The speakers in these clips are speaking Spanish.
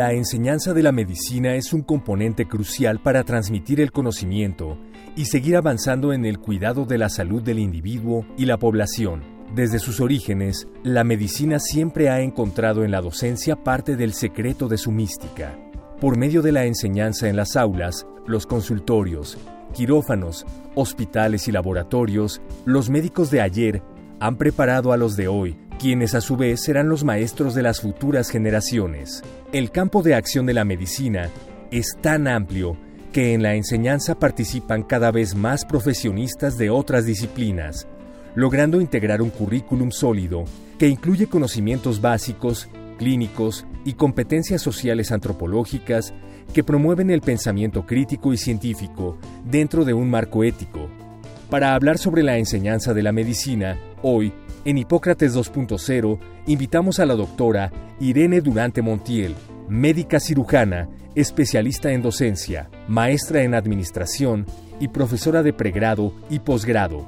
La enseñanza de la medicina es un componente crucial para transmitir el conocimiento y seguir avanzando en el cuidado de la salud del individuo y la población. Desde sus orígenes, la medicina siempre ha encontrado en la docencia parte del secreto de su mística. Por medio de la enseñanza en las aulas, los consultorios, quirófanos, hospitales y laboratorios, los médicos de ayer han preparado a los de hoy quienes a su vez serán los maestros de las futuras generaciones. El campo de acción de la medicina es tan amplio que en la enseñanza participan cada vez más profesionistas de otras disciplinas, logrando integrar un currículum sólido que incluye conocimientos básicos, clínicos y competencias sociales antropológicas que promueven el pensamiento crítico y científico dentro de un marco ético. Para hablar sobre la enseñanza de la medicina, hoy en Hipócrates 2.0 invitamos a la doctora Irene Durante Montiel, médica cirujana, especialista en docencia, maestra en administración y profesora de pregrado y posgrado.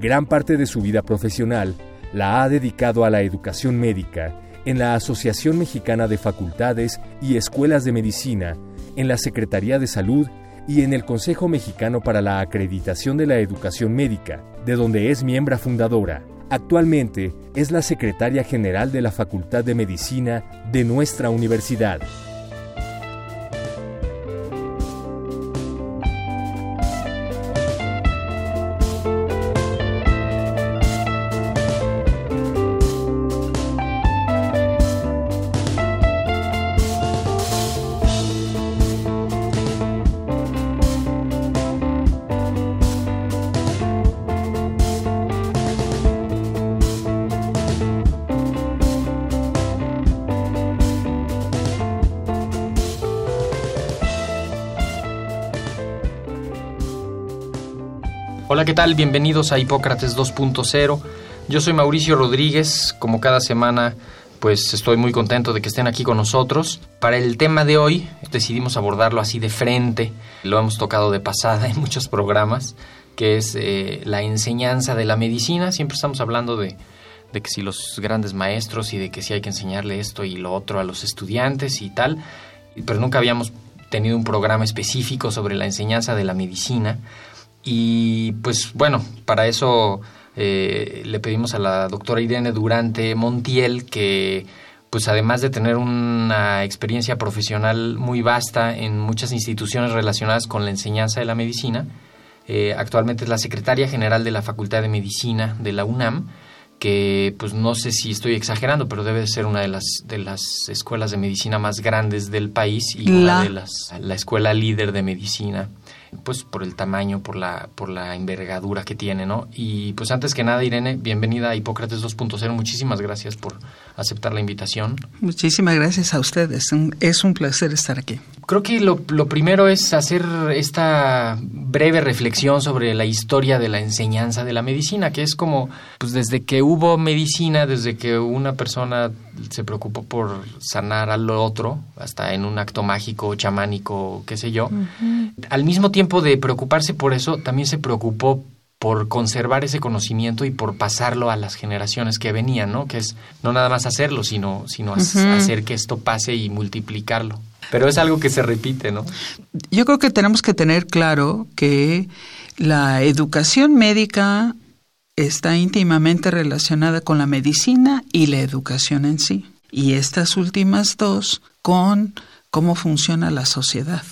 Gran parte de su vida profesional la ha dedicado a la educación médica en la Asociación Mexicana de Facultades y Escuelas de Medicina, en la Secretaría de Salud y en el Consejo Mexicano para la Acreditación de la Educación Médica, de donde es miembro fundadora. Actualmente es la secretaria general de la Facultad de Medicina de nuestra universidad. Hola, ¿qué tal? Bienvenidos a Hipócrates 2.0. Yo soy Mauricio Rodríguez, como cada semana pues estoy muy contento de que estén aquí con nosotros. Para el tema de hoy decidimos abordarlo así de frente, lo hemos tocado de pasada en muchos programas, que es eh, la enseñanza de la medicina. Siempre estamos hablando de, de que si los grandes maestros y de que si hay que enseñarle esto y lo otro a los estudiantes y tal, pero nunca habíamos tenido un programa específico sobre la enseñanza de la medicina. Y pues bueno, para eso eh, le pedimos a la doctora Irene Durante Montiel que pues además de tener una experiencia profesional muy vasta en muchas instituciones relacionadas con la enseñanza de la medicina, eh, actualmente es la secretaria general de la Facultad de Medicina de la UNAM, que pues no sé si estoy exagerando, pero debe ser una de las de las escuelas de medicina más grandes del país y una de las la escuela líder de medicina pues por el tamaño, por la, por la envergadura que tiene, ¿no? Y pues antes que nada, Irene, bienvenida a Hipócrates 2.0. Muchísimas gracias por aceptar la invitación. Muchísimas gracias a ustedes. Es un placer estar aquí. Creo que lo, lo primero es hacer esta breve reflexión sobre la historia de la enseñanza de la medicina, que es como, pues desde que hubo medicina, desde que una persona se preocupó por sanar al otro, hasta en un acto mágico, chamánico, qué sé yo, al mismo tiempo de preocuparse por eso, también se preocupó por conservar ese conocimiento y por pasarlo a las generaciones que venían, ¿no? Que es no nada más hacerlo, sino, sino hacer que esto pase y multiplicarlo. Pero es algo que se repite, ¿no? Yo creo que tenemos que tener claro que la educación médica está íntimamente relacionada con la medicina y la educación en sí. Y estas últimas dos con cómo funciona la sociedad.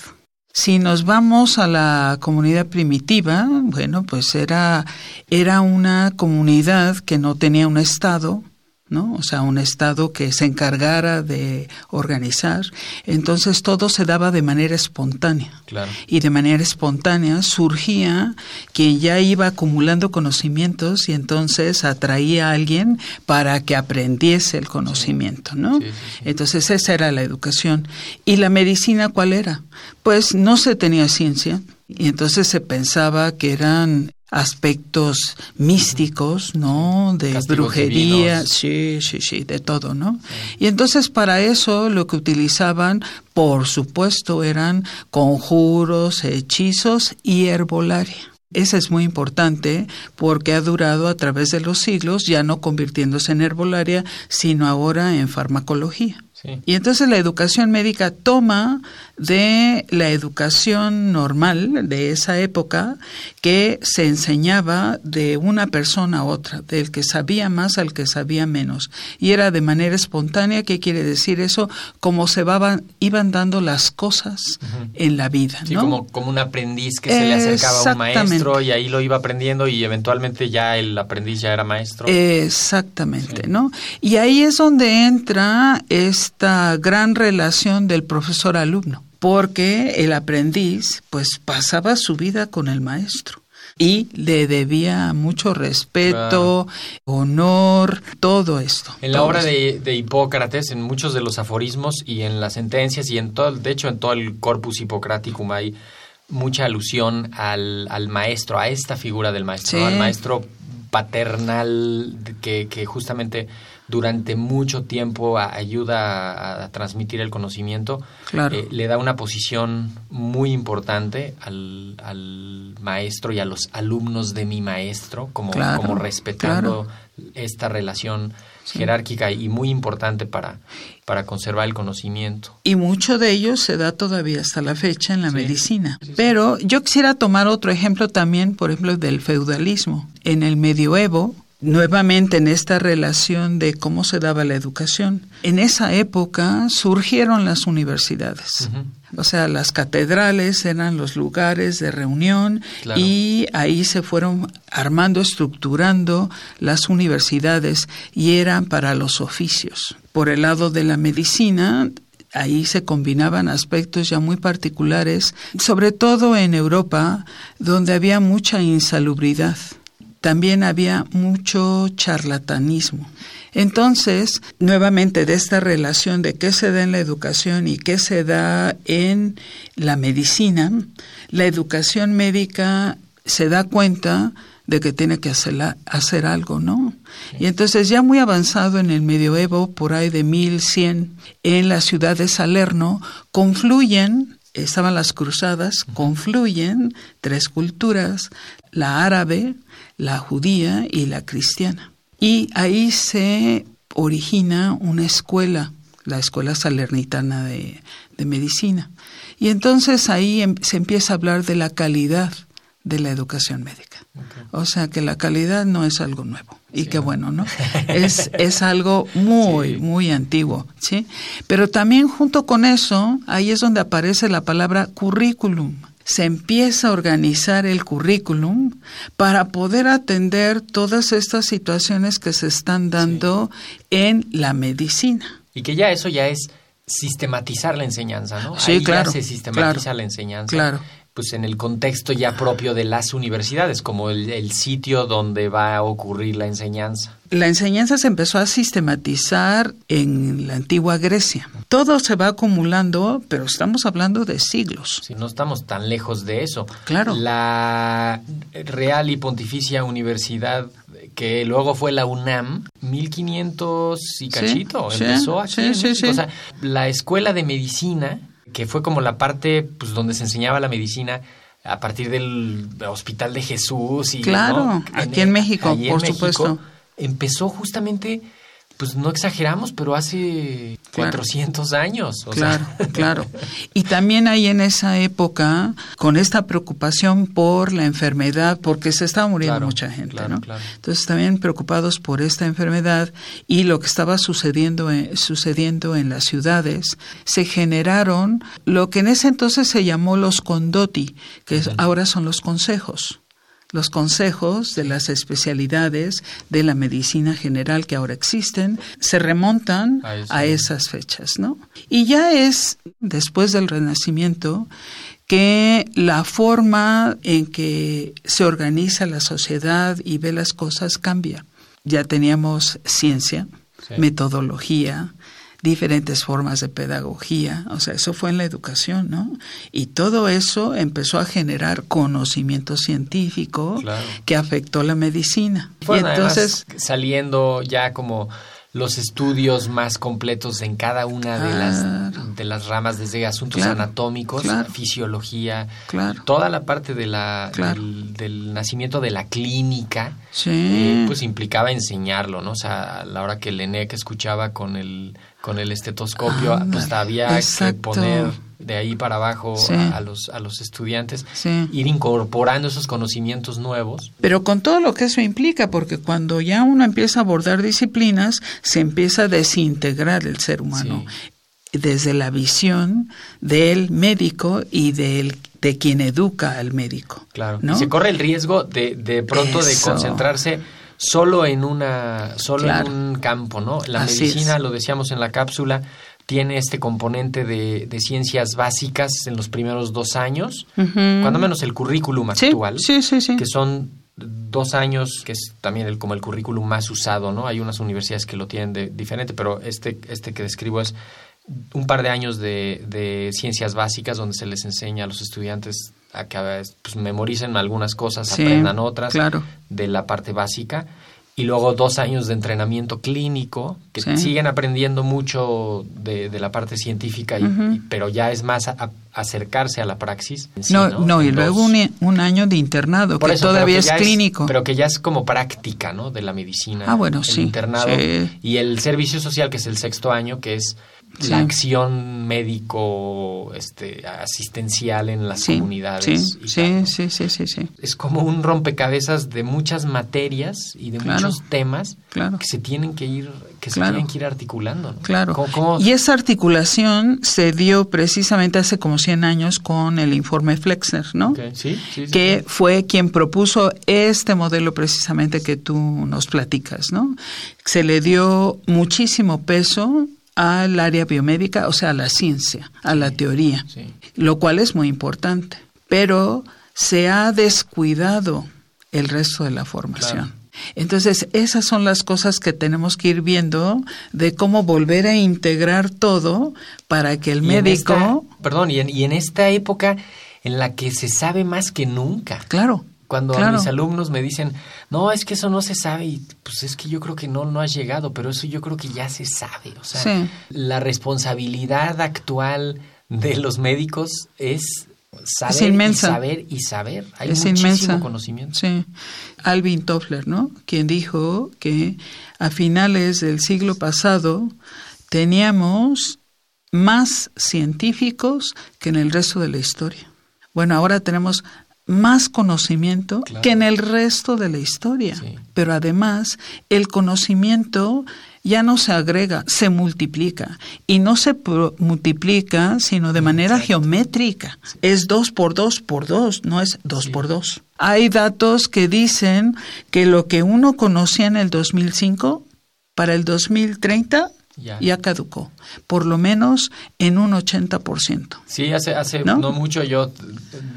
Si nos vamos a la comunidad primitiva, bueno, pues era, era una comunidad que no tenía un Estado, ¿no? O sea, un Estado que se encargara de organizar. Entonces todo se daba de manera espontánea. Claro. Y de manera espontánea surgía quien ya iba acumulando conocimientos y entonces atraía a alguien para que aprendiese el conocimiento, ¿no? Sí, sí, sí. Entonces esa era la educación. ¿Y la medicina cuál era? Pues no se tenía ciencia y entonces se pensaba que eran aspectos místicos, ¿no? De Castigos brujería, divinos. sí, sí, sí, de todo, ¿no? Y entonces para eso lo que utilizaban, por supuesto, eran conjuros, hechizos y herbolaria. Ese es muy importante porque ha durado a través de los siglos, ya no convirtiéndose en herbolaria, sino ahora en farmacología. Sí. Y entonces la educación médica toma de la educación normal de esa época que se enseñaba de una persona a otra, del que sabía más al que sabía menos. Y era de manera espontánea, ¿qué quiere decir eso? Como se iban dando las cosas en la vida, Sí, ¿no? como, como un aprendiz que se le acercaba a un maestro y ahí lo iba aprendiendo y eventualmente ya el aprendiz ya era maestro. Exactamente, ¿no? Y ahí es donde entra esta gran relación del profesor-alumno, porque el aprendiz pues pasaba su vida con el maestro y le debía mucho respeto, honor, todo esto. En la obra de, de Hipócrates, en muchos de los aforismos y en las sentencias y en todo, de hecho en todo el corpus hipocraticum hay mucha alusión al, al maestro, a esta figura del maestro, al maestro paternal que, que justamente durante mucho tiempo a- ayuda a, a transmitir el conocimiento, Claro. eh, le da una posición muy importante al, al maestro y a los alumnos de mi maestro, como, Claro, como respetando esta relación jerárquica y muy importante para, para conservar el conocimiento. Y mucho de ello se da todavía hasta la fecha en la Sí. medicina. Pero yo quisiera tomar otro ejemplo también, por ejemplo, del feudalismo. En el medioevo, nuevamente en esta relación de cómo se daba la educación, en esa época surgieron las universidades. O sea, las catedrales eran los lugares de reunión Claro. y ahí se fueron armando, estructurando las universidades y eran para los oficios. Por el lado de la medicina, ahí se combinaban aspectos ya muy particulares, sobre todo en Europa, donde había mucha insalubridad. También había mucho charlatanismo. Entonces, nuevamente de esta relación de qué se da en la educación y qué se da en la medicina, la educación médica se da cuenta de que tiene que hacer algo, ¿no? Y entonces ya muy avanzado en el medioevo, por ahí de 1100, en la ciudad de Salerno, confluyen, estaban las cruzadas, confluyen tres culturas, la árabe, la judía y la cristiana. Y ahí se origina una escuela, la Escuela Salernitana de, de Medicina. Y entonces ahí em- se empieza a hablar de la calidad de la educación médica. O sea que la calidad no es algo nuevo. Y qué bueno, ¿no? Es, es algo muy, muy antiguo, ¿sí? Pero también junto con eso, ahí es donde aparece la palabra currículum. Se empieza a organizar el currículum para poder atender todas estas situaciones que se están dando en la medicina. Y que ya eso ya es sistematizar la enseñanza, ¿no? Sí, Ahí claro, ya se sistematiza claro, la enseñanza. claro. Pues en el contexto ya propio de las universidades, como el, el sitio donde va a ocurrir la enseñanza. La enseñanza se empezó a sistematizar en la antigua Grecia. Todo se va acumulando, pero estamos hablando de siglos. Si no estamos tan lejos de eso. Claro. La Real y Pontificia Universidad, que luego fue la UNAM, 1500 y cachito, sí, empezó aquí. sí, México. sí. O sea, la Escuela de Medicina, que fue como la parte pues, donde se enseñaba la medicina a partir del Hospital de Jesús. Y, Claro, ¿no? aquí en México, en por México, supuesto. Empezó justamente, pues no exageramos, pero hace Claro. 400 años. o Claro, sea. claro. Y también hay en esa época, con esta preocupación por la enfermedad, porque se estaba muriendo Claro, mucha gente, claro, ¿no? claro. Entonces también preocupados por esta enfermedad y lo que estaba sucediendo en, sucediendo en las ciudades, se generaron lo que en ese entonces se llamó los condotti, que ahora son los consejos. Los consejos de las especialidades de la medicina general que ahora existen se remontan A esas fechas, ¿no? Y ya es después del Renacimiento que la forma en que se organiza la sociedad y ve las cosas cambia. Ya teníamos ciencia, Sí. metodología, diferentes formas de pedagogía, o sea, eso fue en la educación, ¿no? Y todo eso empezó a generar conocimiento científico Claro. que afectó la medicina. Y entonces, saliendo ya como los estudios más completos en cada una de las de las ramas desde asuntos Claro, anatómicos, claro. fisiología, toda la parte de la del, del nacimiento de la clínica, sí, eh, pues implicaba enseñarlo, ¿no? O sea, a la hora que el ENEC escuchaba con el con el estetoscopio, Ándale, pues había exacto. que poner de ahí para abajo Sí. a, a los a los estudiantes, sí. ir incorporando esos conocimientos nuevos. Pero con todo lo que eso implica, porque cuando ya uno empieza a abordar disciplinas, se empieza a desintegrar el ser humano desde la visión del médico y del, de quien educa al médico. Claro. ¿no? Y se corre el riesgo de, de pronto de concentrarse solo en una, solo Claro. en un campo, ¿no? La Así medicina, es. lo decíamos en la cápsula, tiene este componente de, de ciencias básicas en los primeros dos años, cuando menos el currículum actual, sí, sí, sí. que son dos años, que es también el, como el currículum más usado, ¿no? Hay unas universidades que lo tienen de, diferente, pero este, este que describo es un par de años de, de ciencias básicas donde se les enseña a los estudiantes a que pues, memoricen algunas cosas, aprendan otras claro. de la parte básica. Y luego dos años de entrenamiento clínico, que Sí. siguen aprendiendo mucho de, de la parte científica, y- pero ya es más a- acercarse a la praxis. sí, no, no, y luego un, un año de internado, por que eso, todavía que es clínico. pero que ya es como práctica, ¿no? De la medicina. Ah, bueno, el sí, internado. sí. Y el servicio social, que es el sexto año, que es Sí. la acción médico este, asistencial en las sí, comunidades. sí, sí, sí, sí, sí, sí, Es como un rompecabezas de muchas materias y de Claro. muchos temas claro. que se tienen que ir, que se tienen que ir articulando. ¿no? Claro. ¿Cómo- cómo- Y esa articulación se dio precisamente hace como 100 años con el informe Flexner, ¿no? Sí, sí, que fue quien propuso este modelo precisamente que tú nos platicas, ¿no? Se le dio muchísimo peso al área biomédica, o sea, a la ciencia, a la teoría, Sí. lo cual es muy importante, pero se ha descuidado el resto de la formación. Claro. Entonces, esas son las cosas que tenemos que ir viendo de cómo volver a integrar todo para que el Y en médico, esta- perdón, y en, y en esta época en la que se sabe más que nunca. claro, Cuando a claro. mis alumnos me dicen, no, es que eso no se sabe, y pues es que yo creo que no, no has llegado, pero eso yo creo que ya se sabe. O sea, Sí. la responsabilidad actual de los médicos es saber Es inmensa. y saber y saber. Hay es muchísimo inmensa. conocimiento. Sí. Alvin Toffler, ¿no? Quien dijo que a finales del siglo pasado teníamos más científicos que en el resto de la historia. Bueno, ahora tenemos más conocimiento Claro. que en el resto de la historia. Sí. Pero además, el conocimiento ya no se agrega, se multiplica. Y no se multiplica, sino de manera geométrica. Es dos por dos por dos, no es dos por dos. Hay datos que dicen que lo que uno conocía en el 2005, para el 2030 Ya. ya caducó. Por lo menos en un 80%. Sí, hace, hace ¿No? ¿No? mucho yo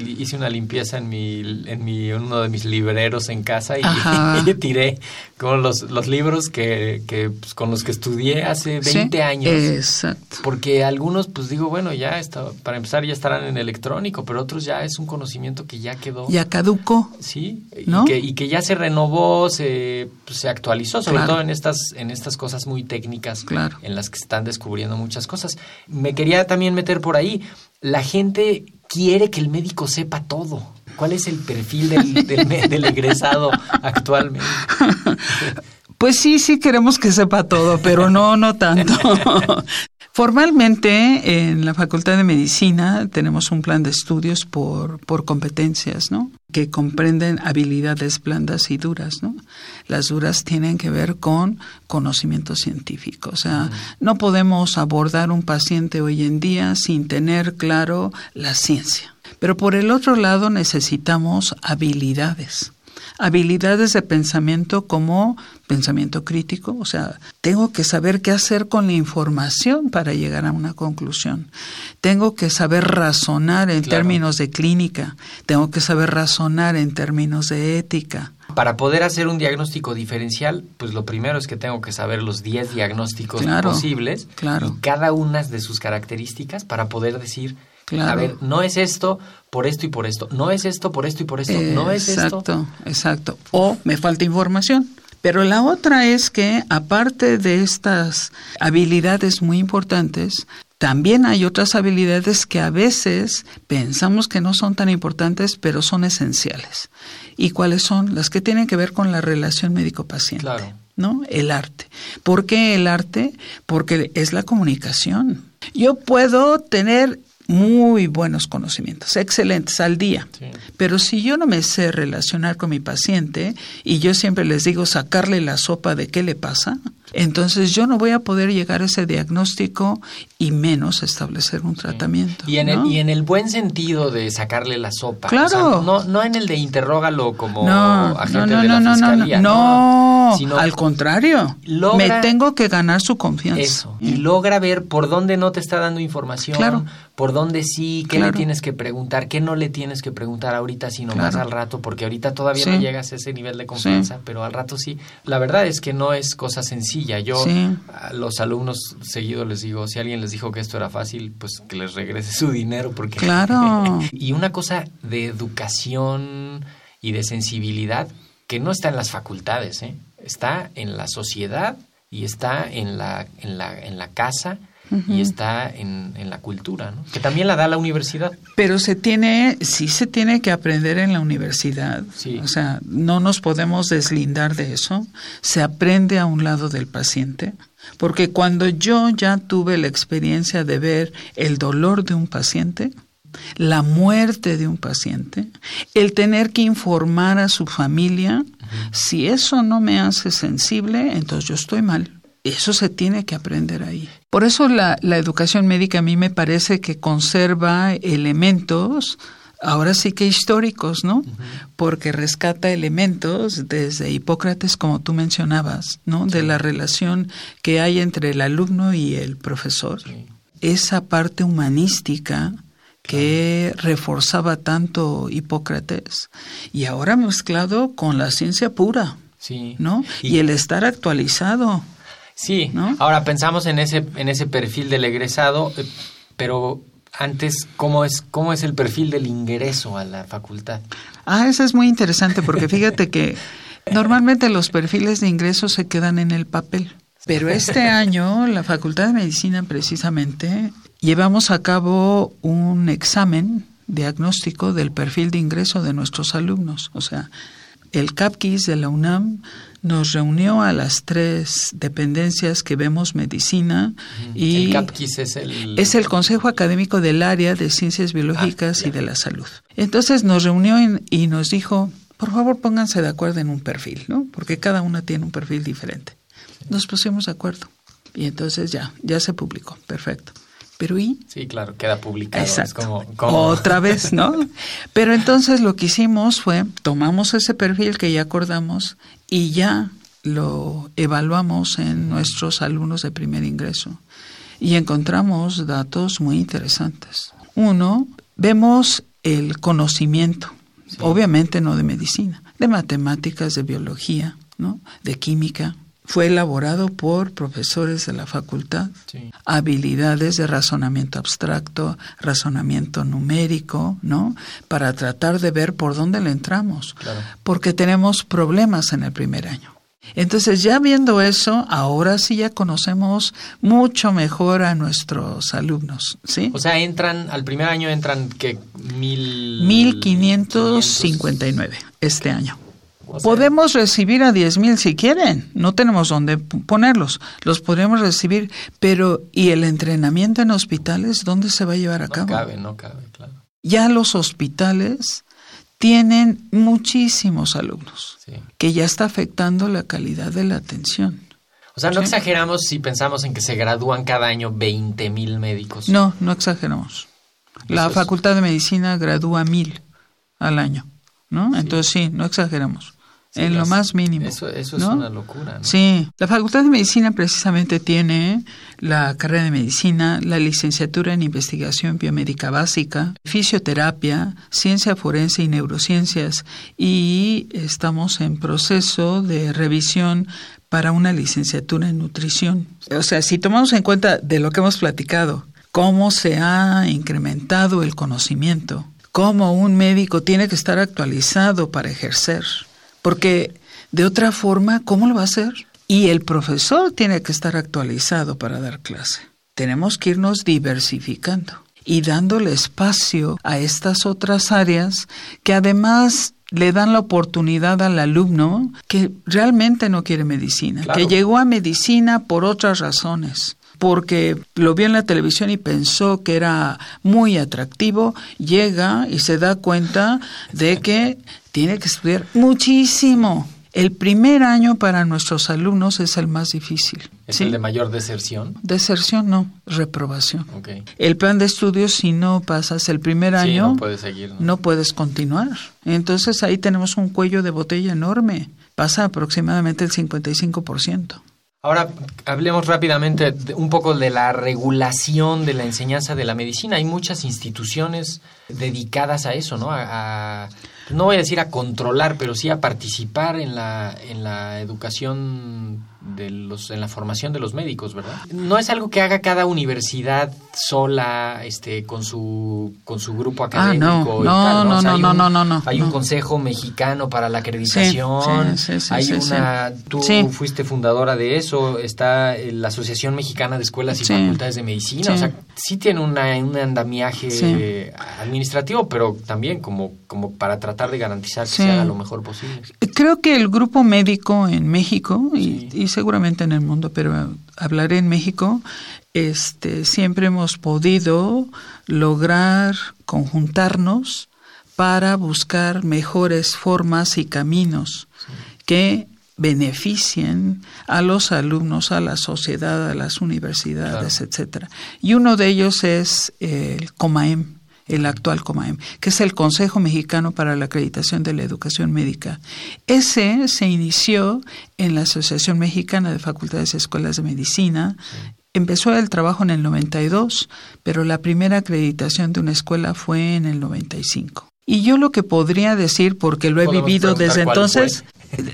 hice una limpieza en mi, en mi, en uno de mis libreros en casa y, tiré con los, los libros que, que pues, con los que estudié hace 20 Sí, años. Exacto. Porque algunos, pues digo, bueno, ya está, para empezar ya estarán en electrónico, pero otros ya es un conocimiento que ya quedó. Ya caducó. Sí, ¿No? y, que, y que ya se renovó, se, pues, se actualizó, sobre Claro. todo en estas, en estas cosas muy técnicas Claro. En las que están descubriendo muchas cosas. Me quería también meter por ahí. La gente quiere que el médico sepa todo. ¿Cuál es el perfil del, del, me- del egresado actualmente? Pues sí, sí queremos que sepa todo, pero no, no tanto. Formalmente, en la Facultad de Medicina tenemos un plan de estudios por, por competencias, ¿no? Que comprenden habilidades blandas y duras, ¿no? Las duras tienen que ver con conocimiento científico. O sea, no podemos abordar un paciente hoy en día sin tener claro la ciencia. Pero por el otro lado necesitamos habilidades habilidades de pensamiento como pensamiento crítico, o sea, tengo que saber qué hacer con la información para llegar a una conclusión. Tengo que saber razonar en términos de clínica, tengo que saber razonar en términos de ética. Para poder hacer un diagnóstico diferencial, pues lo primero es que tengo que saber los 10 diagnósticos posibles claro. y cada una de sus características para poder decir, a ver, no es esto por esto y por esto, no es esto por esto y por esto, no es esto. Exacto, exacto. O me falta información. Pero la otra es que, aparte de estas habilidades muy importantes, también hay otras habilidades que a veces pensamos que no son tan importantes, pero son esenciales. ¿Y cuáles son? Las que tienen que ver con la relación médico-paciente. Claro. ¿No? El arte. ¿Por qué el arte? Porque es la comunicación. Yo puedo tener muy buenos conocimientos, excelentes al día. Pero si yo no me sé relacionar con mi paciente y yo siempre les digo sacarle la sopa de qué le pasa, entonces yo no voy a poder llegar a ese diagnóstico y menos establecer un tratamiento. Y, en el, y en el buen sentido de sacarle la sopa. Claro. no, no en el de interrógalo como no, agente no, de la no, fiscalía. No, sino al contrario. me tengo que ganar su confianza. Eso. Y logra ver por dónde no te está dando información. Claro. Por dónde sí, qué le tienes que preguntar, qué no le tienes que preguntar ahorita, sino más al rato, porque ahorita todavía no llegas a ese nivel de confianza, pero al rato sí. La verdad es que no es cosa sencilla. Yo a los alumnos seguido les digo, si alguien les dijo que esto era fácil, pues que les regrese su dinero, porque... Claro. y una cosa de educación y de sensibilidad que no está en las facultades, ¿eh? está en la sociedad y está en la, en la, en la casa y está en, en, la cultura, ¿no? que también la da la universidad. Pero se tiene, sí se tiene que aprender en la universidad. O sea, no nos podemos deslindar de eso. Se aprende a un lado del paciente. Porque cuando yo ya tuve la experiencia de ver el dolor de un paciente, la muerte de un paciente, el tener que informar a su familia, si eso no me hace sensible, entonces yo estoy mal. Eso se tiene que aprender ahí. Por eso la, la educación médica a mí me parece que conserva elementos ahora sí que históricos, ¿no? Porque rescata elementos desde Hipócrates, como tú mencionabas, ¿no? De la relación que hay entre el alumno y el profesor. Esa parte humanística que reforzaba tanto Hipócrates y ahora mezclado con la ciencia pura, ¿no? Y, el estar actualizado. Sí, ¿no? ahora pensamos en ese, en ese perfil del egresado, eh, pero antes, ¿cómo es, ¿cómo es el perfil del ingreso a la facultad? Ah, eso es muy interesante porque fíjate que normalmente los perfiles de ingreso se quedan en el papel. Pero este año la Facultad de Medicina precisamente llevamos a cabo un examen diagnóstico del perfil de ingreso de nuestros alumnos. O sea, el CAPQUIS de la UNAM nos reunió a las tres dependencias que vemos medicina y el CAPQUIS es el es el Consejo Académico del Área de Ciencias Biológicas ah, y de la Salud. Entonces nos reunió y nos dijo, por favor pónganse de acuerdo en un perfil, ¿no? Porque cada una tiene un perfil diferente. Nos pusimos de acuerdo y entonces ya, ya se publicó, perfecto. Pero ¿y? Sí, claro, queda publicado. Exacto. Otra vez, ¿no? Pero entonces lo que hicimos fue, tomamos ese perfil que ya acordamos y ya lo evaluamos en nuestros alumnos de primer ingreso. Y encontramos datos muy interesantes. Uno, vemos el conocimiento, obviamente no de medicina, de matemáticas, de biología, ¿no? de química, fue elaborado por profesores de la facultad. Habilidades de razonamiento abstracto, razonamiento numérico, ¿no? Para tratar de ver por dónde le entramos. Porque tenemos problemas en el primer año. Entonces, ya viendo eso, ahora sí ya conocemos mucho mejor a nuestros alumnos, ¿sí? O sea, entran, al primer año entran, ¿qué? Mil... 1559 este año. Podemos recibir a 10.000 si quieren, no tenemos dónde ponerlos, los podemos recibir, pero ¿y el entrenamiento en hospitales dónde se va a llevar a cabo? No cabe, no cabe, claro. Ya los hospitales tienen muchísimos alumnos, que ya está afectando la calidad de la atención. O sea, no exageramos si pensamos en que se gradúan cada año 20.000 médicos. No, no exageramos. La Facultad de Medicina gradúa mil al año, ¿no? Entonces sí, no exageramos. En lo más mínimo. Eso, eso es una locura. ¿no? Sí, la Facultad de Medicina precisamente tiene la carrera de medicina, la licenciatura en investigación biomédica básica, fisioterapia, ciencia forense y neurociencias y estamos en proceso de revisión para una licenciatura en nutrición. O sea, si tomamos en cuenta de lo que hemos platicado, cómo se ha incrementado el conocimiento, cómo un médico tiene que estar actualizado para ejercer, porque de otra forma, ¿cómo lo va a hacer? Y el profesor tiene que estar actualizado para dar clase. Tenemos que irnos diversificando y dándole espacio a estas otras áreas que además le dan la oportunidad al alumno que realmente no quiere medicina, Claro. que llegó a medicina por otras razones porque lo vio en la televisión y pensó que era muy atractivo, llega y se da cuenta de que tiene que estudiar muchísimo. El primer año para nuestros alumnos es el más difícil. Es ¿sí? el de mayor deserción. Deserción no, reprobación. Ok. El plan de estudios, si no pasas el primer Sí, año, no puede seguir. ¿no? no puedes continuar. Entonces ahí tenemos un cuello de botella enorme. Pasa aproximadamente el 55%. Ahora hablemos rápidamente de- un poco de la regulación de la enseñanza de la medicina. Hay muchas instituciones dedicadas a eso, ¿no? A, a- no voy a decir a controlar, pero sí a participar en la, en la educación de los, en la formación de los médicos, ¿verdad? No es algo que haga cada universidad sola, este, con su, con su grupo académico. Ah, no, y no, tal, no, O sea, no, hay no, un- no, no, no, Hay un consejo mexicano para la acreditación. sí, sí, hay sí, sí. una, tú fuiste fundadora de eso, está eh, la Asociación Mexicana de Escuelas y. Facultades de Medicina, Sí. o sea, sí tiene una, un andamiaje administrativo, pero también como, como para tratar de garantizar que Sí. se haga lo mejor posible. Creo que el grupo médico en México y, Sí. y seguramente en el mundo, pero hablaré en México, este, siempre hemos podido lograr conjuntarnos para buscar mejores formas y caminos que beneficien a los alumnos, a la sociedad, a las universidades, Claro. etcétera. Y uno de ellos es el COMAEM, el actual COMAEM, que es el Consejo Mexicano para la Acreditación de la Educación Médica. Ese se inició en la Asociación Mexicana de Facultades y Escuelas de Medicina. Empezó el trabajo en el 92, pero la primera acreditación de una escuela fue en el 95. Y yo lo que podría decir, porque lo he ¿Podemos vivido desde entonces,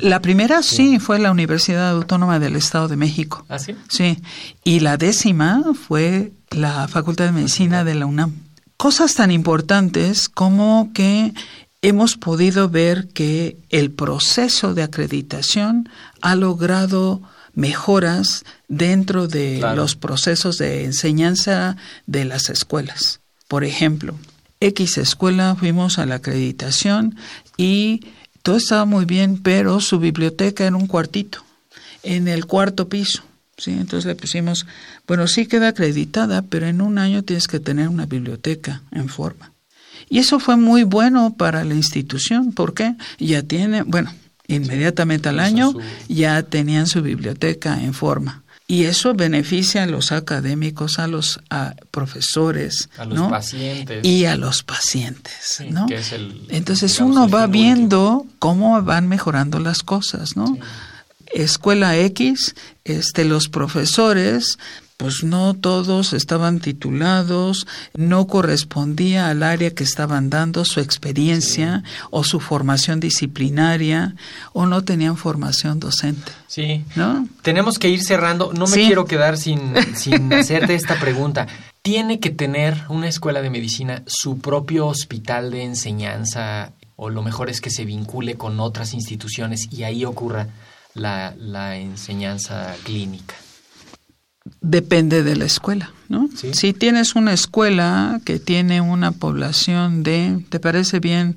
la primera sí fue la Universidad Autónoma del Estado de México. ¿Ah, sí? Sí, y la décima fue la Facultad de Medicina de la UNAM. Cosas tan importantes como que hemos podido ver que el proceso de acreditación ha logrado mejoras dentro de Claro. los procesos de enseñanza de las escuelas. Por ejemplo, X escuela fuimos a la acreditación y todo estaba muy bien, pero su biblioteca era un cuartito, en el cuarto piso. ¿Sí? Entonces le pusimos, bueno, sí queda acreditada, pero en un año tienes que tener una biblioteca en forma. Y eso fue muy bueno para la institución, porque ya tiene, bueno, inmediatamente al año ya tenían su biblioteca en forma. Y eso beneficia a los académicos, a los a profesores, A los ¿no? pacientes. y a los pacientes, Sí, ¿no? que es el- Entonces digamos, uno va viendo cómo van mejorando las cosas, ¿no? Escuela X, este, los profesores, pues no todos estaban titulados, no correspondía al área que estaban dando su experiencia o su formación disciplinaria o no tenían formación docente, Sí. ¿no? Tenemos que ir cerrando. No me Sí. quiero quedar sin, sin hacerte esta pregunta. ¿Tiene que tener una escuela de medicina su propio hospital de enseñanza o lo mejor es que se vincule con otras instituciones y ahí ocurra la, la enseñanza clínica? Depende de la escuela, ¿no? Sí. Si tienes una escuela que tiene una población de, ¿te parece bien?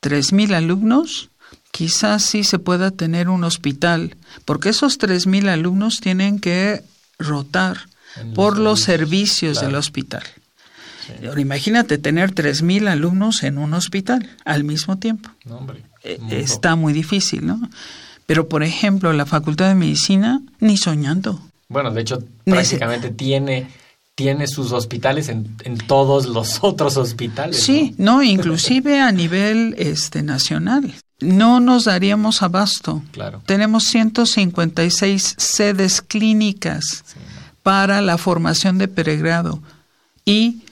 Tres mil alumnos, quizás sí se pueda tener un hospital, porque esos tres mil alumnos tienen que rotar los por los servicios, claro. del hospital. Ahora imagínate tener tres mil alumnos en un hospital al mismo tiempo. No, hombre. Mundo. Está muy difícil, ¿no? Pero, por ejemplo, la Facultad de Medicina, ni soñando. Bueno, de hecho, Nece- prácticamente tiene, tiene sus hospitales en, en todos los otros hospitales. Sí, ¿no? no, inclusive a nivel este nacional. no nos daríamos abasto. Claro. Tenemos 156 sedes clínicas para la formación de pregrado y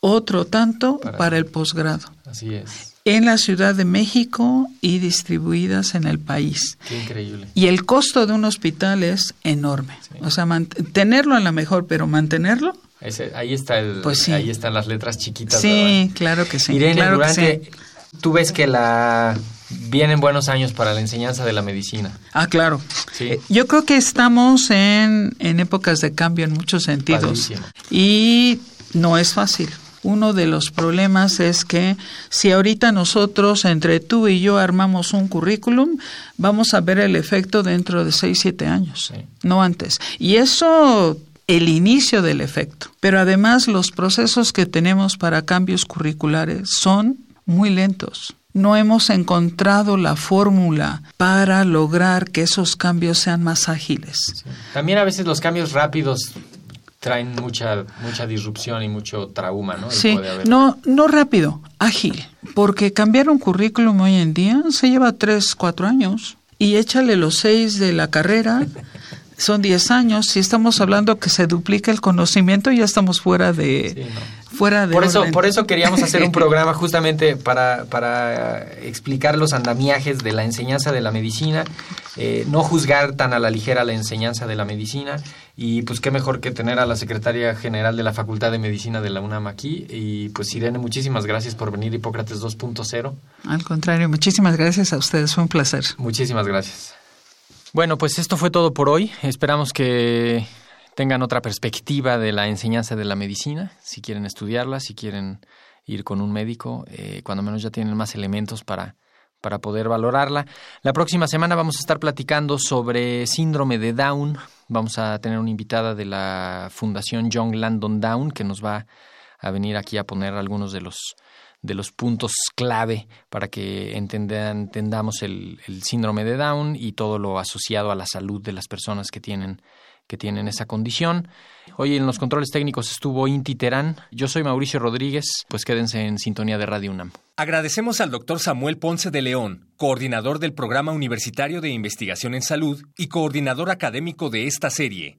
otro tanto Para- para, el posgrado Así es. En la Ciudad de México y distribuidas en el país. Qué increíble. Y el costo de un hospital es enorme. Sí. O sea, tenerlo en la mejor, pero mantenerlo, Ese- ahí está el, Pues sí. ahí están las letras chiquitas. sí, claro que sí. Irene, claro que durante, sí. tú ves que la vienen buenos años para la enseñanza de la medicina. Ah, claro. Sí. Eh, Yo creo que estamos en, en épocas de cambio en muchos sentidos. Padrísimo. Y no es fácil. Uno de los problemas es que si ahorita nosotros, entre tú y yo, armamos un currículum, vamos a ver el efecto dentro de 6, 7 años, Sí. no antes. Y eso, el inicio del efecto. Pero además los procesos que tenemos para cambios curriculares son muy lentos. No hemos encontrado la fórmula para lograr que esos cambios sean más ágiles. También a veces los cambios rápidos traen mucha mucha disrupción y mucho trauma, ¿no? Sí, puede haber- no, no rápido, ágil, porque cambiar un currículum hoy en día se lleva tres, cuatro años y échale los seis de la carrera, son diez años. Si estamos hablando que se duplica el conocimiento, ya estamos fuera de Sí, no. Fuera de Por eso, orden. por eso queríamos hacer un programa justamente para, para explicar los andamiajes de la enseñanza de la medicina, eh, no juzgar tan a la ligera la enseñanza de la medicina y pues qué mejor que tener a la secretaria general de la Facultad de Medicina de la UNAM aquí y pues Irene, muchísimas gracias por venir Hipócrates 2.0. Al contrario, muchísimas gracias a ustedes, fue un placer. Muchísimas gracias. Bueno, pues esto fue todo por hoy. Esperamos que tengan otra perspectiva de la enseñanza de la medicina, si quieren estudiarla, si quieren ir con un médico, eh, cuando menos ya tienen más elementos para, para poder valorarla. La próxima semana vamos a estar platicando sobre síndrome de Down. Vamos a tener una invitada de la Fundación John Landon Down que nos va a venir aquí a poner algunos de los de los puntos clave para que entenda- entendamos el síndrome de Down y todo lo asociado a la salud de las personas que tienen, que tienen esa condición. Hoy en los controles técnicos estuvo Inti Terán. Yo soy Mauricio Rodríguez. Pues quédense en sintonía de Radio UNAM. Agradecemos al doctor Samuel Ponce de León, coordinador del Programa Universitario de Investigación en Salud y coordinador académico de esta serie.